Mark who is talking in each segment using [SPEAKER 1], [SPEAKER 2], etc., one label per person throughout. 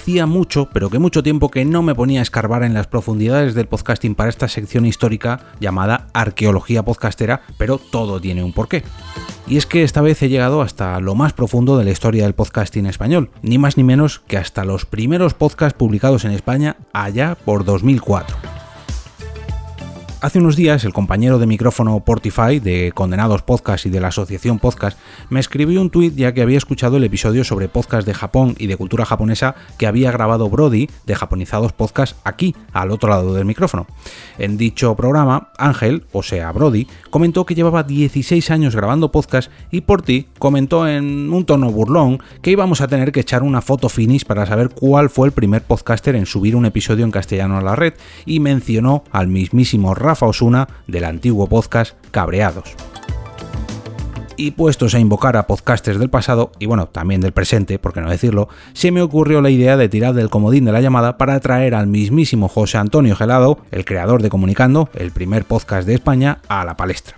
[SPEAKER 1] Hacía mucho, pero que mucho tiempo que no me ponía a escarbar en las profundidades del podcasting para esta sección histórica llamada Arqueología Podcastera, pero todo tiene un porqué. Y es que esta vez he llegado hasta lo más profundo de la historia del podcasting español, ni más ni menos que hasta los primeros podcasts publicados en España allá por 2004. Hace unos días el compañero de micrófono Portify de Condenados Podcast y de la Asociación Podcast me escribió un tuit ya que había escuchado el episodio sobre podcast de Japón y de cultura japonesa que había grabado Brody de Japonizados Podcast aquí, al otro lado del micrófono. En dicho programa, Ángel, o sea Brody, comentó que llevaba 16 años grabando podcast y Porti comentó en un tono burlón que íbamos a tener que echar una foto finish para saber cuál fue el primer podcaster en subir un episodio en castellano a la red y mencionó al mismísimo Rafa del antiguo podcast Cabreados. Y puestos a invocar a podcasters del pasado, y bueno, también del presente, por qué no decirlo, se me ocurrió la idea de tirar del comodín de la llamada para traer al mismísimo José Antonio Gelado, el creador de Comunicando, el primer podcast de España, a la palestra.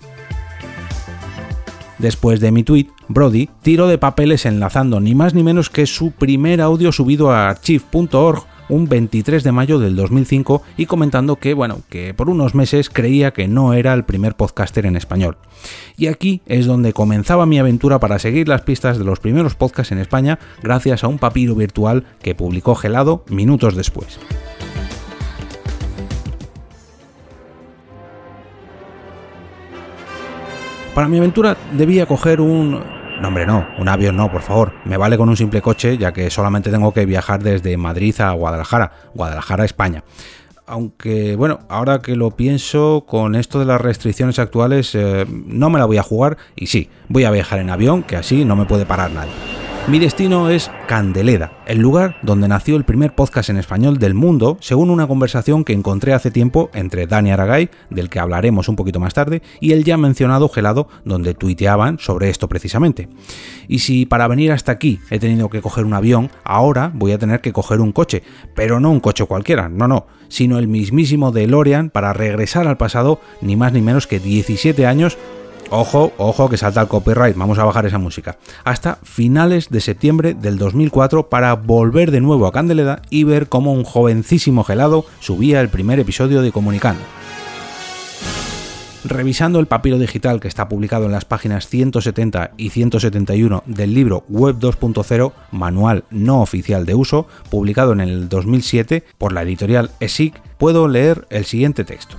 [SPEAKER 1] Después de mi tweet, Brody tiró de papeles enlazando ni más ni menos que su primer audio subido a archive.org un 23 de mayo del 2005 y comentando que, bueno, que por unos meses creía que no era el primer podcaster en español. Y aquí es donde comenzaba mi aventura para seguir las pistas de los primeros podcasts en España gracias a un papiro virtual que publicó Gelado minutos después. Para mi aventura debía coger un no, hombre, no, un avión no, por favor. Me vale con un simple coche, ya que solamente tengo que viajar desde Madrid a Guadalajara, Guadalajara, España. Aunque, bueno, ahora que lo pienso, con esto de las restricciones actuales, eh, no me la voy a jugar y sí, voy a viajar en avión, que así no me puede parar nadie. Mi destino es Candeleda, el lugar donde nació el primer podcast en español del mundo, según una conversación que encontré hace tiempo entre Dani Aragay, del que hablaremos un poquito más tarde, y el ya mencionado Gelado, donde tuiteaban sobre esto precisamente. Y si para venir hasta aquí he tenido que coger un avión, ahora voy a tener que coger un coche, pero no un coche cualquiera, no, no, sino el mismísimo DeLorean para regresar al pasado ni más ni menos que 17 años Ojo, ojo que salta el copyright, vamos a bajar esa música. Hasta finales de septiembre del 2004 para volver de nuevo a Candeleda y ver cómo un jovencísimo gelado subía el primer episodio de Comunicando. Revisando el papiro digital que está publicado en las páginas 170 y 171 del libro Web 2.0, Manual no oficial de uso, publicado en el 2007 por la editorial ESIC, puedo leer el siguiente texto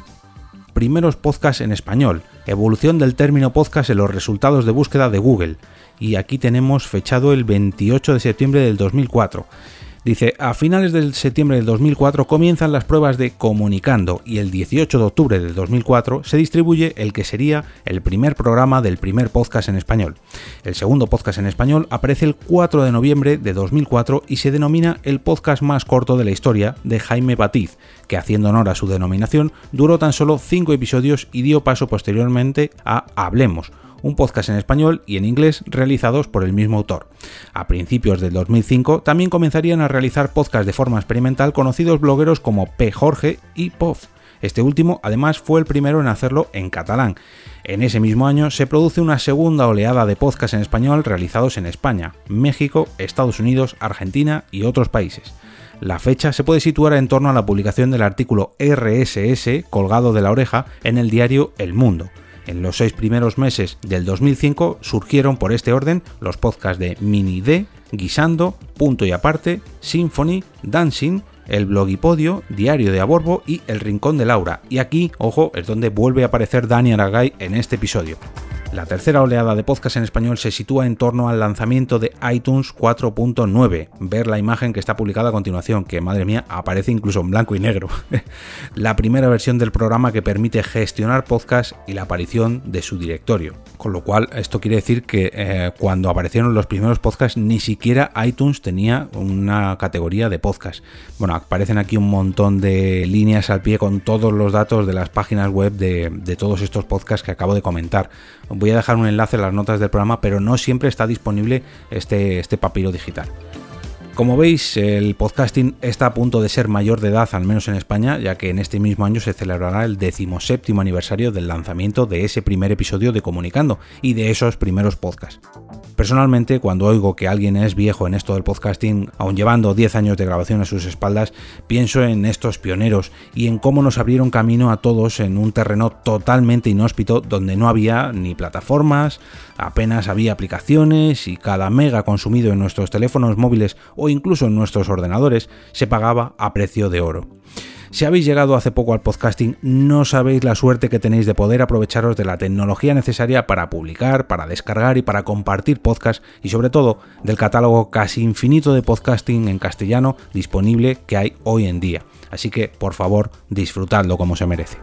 [SPEAKER 1] primeros podcasts en español, evolución del término podcast en los resultados de búsqueda de Google. Y aquí tenemos fechado el 28 de septiembre del 2004. Dice, a finales del septiembre del 2004 comienzan las pruebas de Comunicando y el 18 de octubre del 2004 se distribuye el que sería el primer programa del primer podcast en español. El segundo podcast en español aparece el 4 de noviembre de 2004 y se denomina el podcast más corto de la historia de Jaime Batiz, que haciendo honor a su denominación duró tan solo 5 episodios y dio paso posteriormente a Hablemos, un podcast en español y en inglés realizados por el mismo autor. A principios del 2005 también comenzarían a realizar podcasts de forma experimental conocidos blogueros como P. Jorge y POF. Este último además fue el primero en hacerlo en catalán. En ese mismo año se produce una segunda oleada de podcasts en español realizados en España, México, Estados Unidos, Argentina y otros países. La fecha se puede situar en torno a la publicación del artículo RSS colgado de la oreja en el diario El Mundo. En los seis primeros meses del 2005 surgieron por este orden los podcasts de Mini D, Guisando, Punto y Aparte, Symphony, Dancing, el Blogipodio, Diario de Aborbo y El Rincón de Laura. Y aquí, ojo, es donde vuelve a aparecer Dani Aragay en este episodio. La tercera oleada de podcast en español se sitúa en torno al lanzamiento de iTunes 4.9. Ver la imagen que está publicada a continuación, que madre mía, aparece incluso en blanco y negro. la primera versión del programa que permite gestionar podcast y la aparición de su directorio. Con lo cual, esto quiere decir que eh, cuando aparecieron los primeros podcasts, ni siquiera iTunes tenía una categoría de podcast. Bueno, aparecen aquí un montón de líneas al pie con todos los datos de las páginas web de, de todos estos podcasts que acabo de comentar. Voy a dejar un enlace en las notas del programa, pero no siempre está disponible este, este papiro digital. Como veis, el podcasting está a punto de ser mayor de edad, al menos en España, ya que en este mismo año se celebrará el decimoséptimo aniversario del lanzamiento de ese primer episodio de Comunicando y de esos primeros podcasts. Personalmente, cuando oigo que alguien es viejo en esto del podcasting, aun llevando 10 años de grabación a sus espaldas, pienso en estos pioneros y en cómo nos abrieron camino a todos en un terreno totalmente inhóspito donde no había ni plataformas, apenas había aplicaciones y cada mega consumido en nuestros teléfonos móviles o incluso en nuestros ordenadores se pagaba a precio de oro. Si habéis llegado hace poco al podcasting, no sabéis la suerte que tenéis de poder aprovecharos de la tecnología necesaria para publicar, para descargar y para compartir podcasts y sobre todo del catálogo casi infinito de podcasting en castellano disponible que hay hoy en día. Así que, por favor, disfrutadlo como se merece.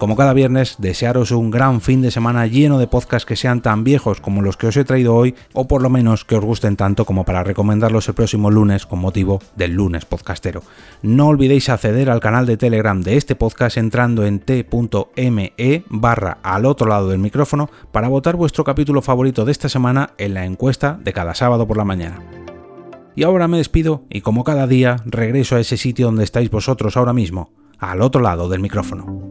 [SPEAKER 1] Como cada viernes, desearos un gran fin de semana lleno de podcasts que sean tan viejos como los que os he traído hoy, o por lo menos que os gusten tanto como para recomendarlos el próximo lunes con motivo del lunes podcastero. No olvidéis acceder al canal de Telegram de este podcast entrando en t.me barra al otro lado del micrófono para votar vuestro capítulo favorito de esta semana en la encuesta de cada sábado por la mañana. Y ahora me despido y como cada día regreso a ese sitio donde estáis vosotros ahora mismo, al otro lado del micrófono.